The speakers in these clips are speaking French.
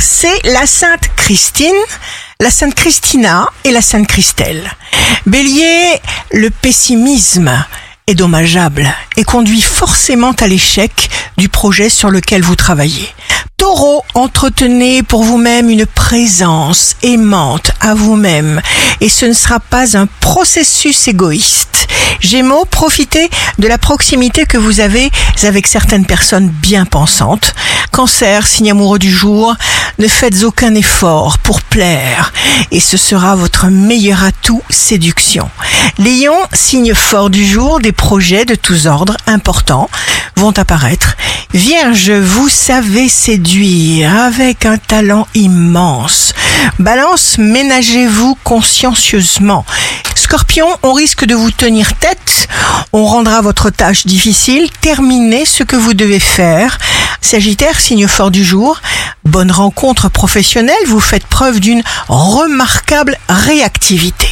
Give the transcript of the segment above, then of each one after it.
c'est la Sainte Christine, la Sainte Christina et la Sainte Christelle. Bélier, le pessimisme est dommageable et conduit forcément à l'échec du projet sur lequel vous travaillez. Taureau, entretenez pour vous-même une présence aimante à vous-même et ce ne sera pas un processus égoïste. Gémeaux, profitez de la proximité que vous avez avec certaines personnes bien pensantes. Cancer, signe amoureux du jour, ne faites aucun effort pour plaire et ce sera votre meilleur atout séduction. Lion, signe fort du jour, des projets de tous ordres importants vont apparaître. Vierge, vous savez séduire avec un talent immense. Balance, ménagez-vous consciencieusement. Scorpion, on risque de vous tenir tête, on rendra votre tâche difficile, terminez ce que vous devez faire. Sagittaire, signe fort du jour, bonne rencontre professionnelle, vous faites preuve d'une remarquable réactivité.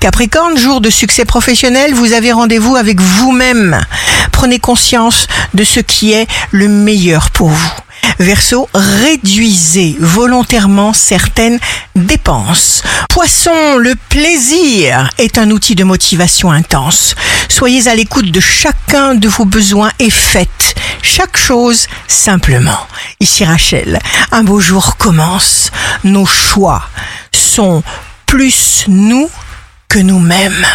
Capricorne, jour de succès professionnel, vous avez rendez-vous avec vous-même. Prenez conscience de ce qui est le meilleur pour vous. Verseau, réduisez volontairement certaines dépenses. Poisson, le plaisir est un outil de motivation intense. Soyez à l'écoute de chacun de vos besoins et faites chaque chose simplement. Ici Rachel, un beau jour commence. Nos choix sont plus nous que nous-mêmes.